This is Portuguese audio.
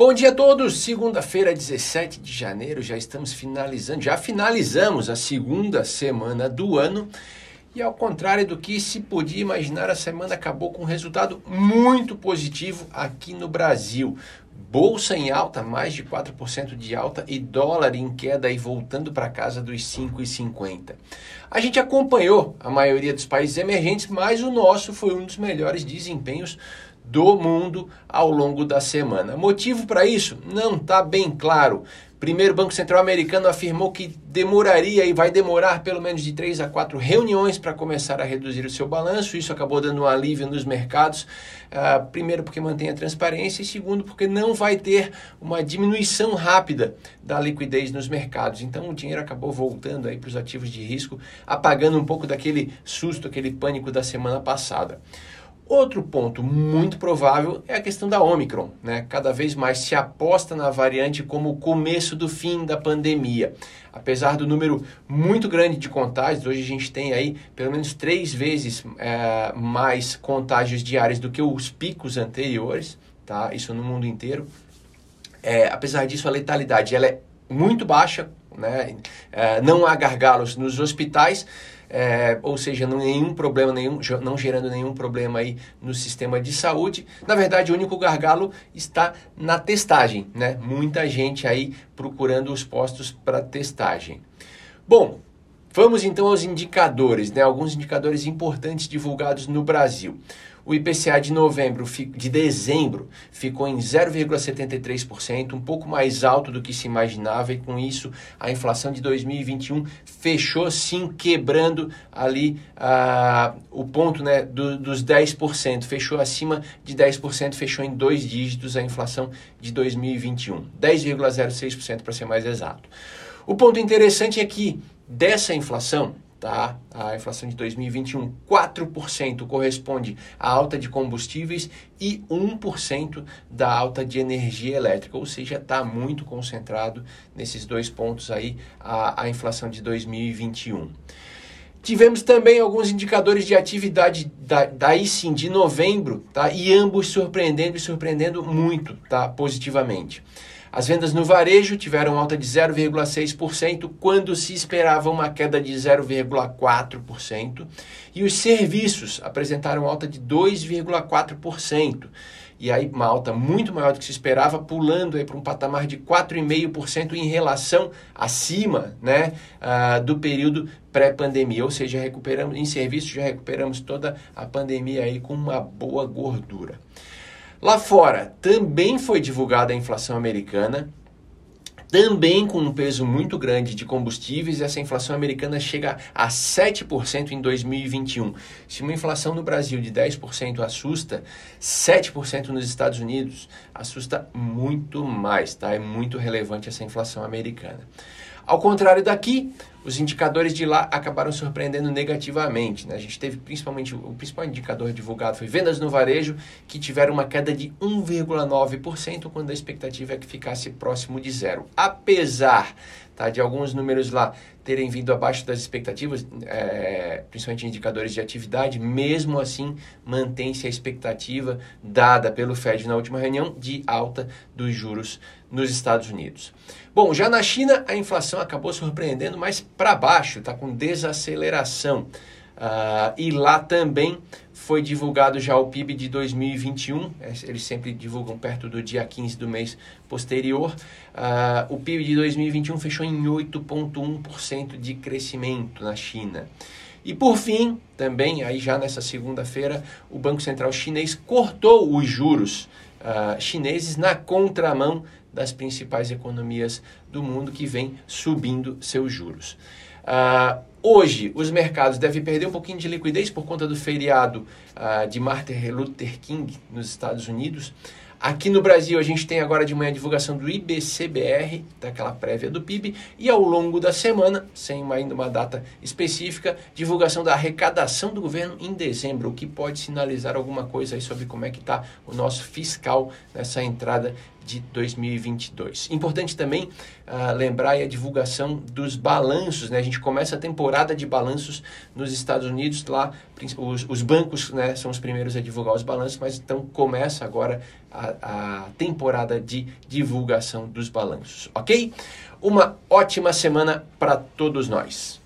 Bom dia a todos! Segunda-feira, 17 de janeiro, já estamos finalizando, já finalizamos a segunda semana do ano. E ao contrário do que se podia imaginar, a semana acabou com um resultado muito positivo aqui no Brasil. Bolsa em alta, mais de 4% de alta e dólar em queda e voltando para casa dos 5,50. A gente acompanhou a maioria dos países emergentes, mas o nosso foi um dos melhores desempenhos do mundo ao longo da semana. Motivo para isso não está bem claro. Primeiro, o Banco Central Americano afirmou que demoraria e vai demorar pelo menos de três a quatro reuniões para começar a reduzir o seu balanço. Isso acabou dando um alívio nos mercados. Uh, primeiro, porque mantém a transparência, e segundo, porque não vai ter uma diminuição rápida da liquidez nos mercados. Então, o dinheiro acabou voltando aí para os ativos de risco, apagando um pouco daquele susto, aquele pânico da semana passada. Outro ponto muito provável é a questão da Omicron. Né? Cada vez mais se aposta na variante como o começo do fim da pandemia. Apesar do número muito grande de contágios, hoje a gente tem aí pelo menos três vezes é, mais contágios diários do que os picos anteriores, tá? isso no mundo inteiro. É, apesar disso, a letalidade ela é muito baixa, né? É, não há gargalos nos hospitais é, ou seja, não, nenhum problema, nenhum, não gerando nenhum problema aí no sistema de saúde. Na verdade, o único gargalo está na testagem, né? Muita gente aí procurando os postos para testagem. Bom, vamos então aos indicadores, né? Alguns indicadores importantes divulgados no Brasil. O IPCA de novembro, de dezembro, ficou em 0,73%, um pouco mais alto do que se imaginava, e com isso a inflação de 2021 fechou sim quebrando ali uh, o ponto né, do, dos 10%, fechou acima de 10%, fechou em dois dígitos a inflação de 2021, 10,06% para ser mais exato. O ponto interessante é que dessa inflação, tá? A inflação de 2021, 4% corresponde à alta de combustíveis e 1% da alta de energia elétrica, ou seja, está muito concentrado nesses dois pontos aí a, a inflação de 2021. Tivemos também alguns indicadores de atividade da, daí sim de novembro, tá? E ambos surpreendendo e surpreendendo muito, tá? Positivamente. As vendas no varejo tiveram alta de 0,6%, quando se esperava uma queda de 0,4%, e os serviços apresentaram alta de 2,4%. E aí uma alta muito maior do que se esperava, pulando aí para um patamar de 4,5% em relação acima né, uh, do período pré-pandemia. Ou seja, recuperamos em serviços, já recuperamos toda a pandemia aí com uma boa gordura. Lá fora também foi divulgada a inflação americana, também com um peso muito grande de combustíveis, essa inflação americana chega a 7% em 2021. Se uma inflação no Brasil de 10% assusta, 7% nos Estados Unidos assusta muito mais, tá? É muito relevante essa inflação americana. Ao contrário daqui, os indicadores de lá acabaram surpreendendo negativamente. Né? A gente teve principalmente, o principal indicador divulgado foi vendas no varejo, que tiveram uma queda de 1,9%, quando a expectativa é que ficasse próximo de zero. Apesar tá, de alguns números lá terem vindo abaixo das expectativas, é, principalmente indicadores de atividade, mesmo assim mantém-se a expectativa dada pelo Fed na última reunião de alta dos juros nos Estados Unidos. Bom, já na China a inflação acabou surpreendendo, mas para baixo, está com desaceleração. Uh, e lá também foi divulgado já o PIB de 2021, é, eles sempre divulgam perto do dia 15 do mês posterior. Uh, o PIB de 2021 fechou em 8,1% de crescimento na China. E por fim, também aí já nessa segunda-feira, o Banco Central Chinês cortou os juros uh, chineses na contramão das principais economias do mundo que vem subindo seus juros. Uh, hoje, os mercados devem perder um pouquinho de liquidez por conta do feriado uh, de Martin Luther King nos Estados Unidos. Aqui no Brasil, a gente tem agora de manhã a divulgação do IBCBR, daquela prévia do PIB, e ao longo da semana, sem ainda uma data específica, divulgação da arrecadação do governo em dezembro, o que pode sinalizar alguma coisa aí sobre como é que está o nosso fiscal nessa entrada de 2022. Importante também ah, lembrar a divulgação dos balanços, né? A gente começa a temporada de balanços nos Estados Unidos, lá os, os bancos né, são os primeiros a divulgar os balanços, mas então começa agora a a, temporada de divulgação dos balanços, ok? Uma ótima semana para todos nós.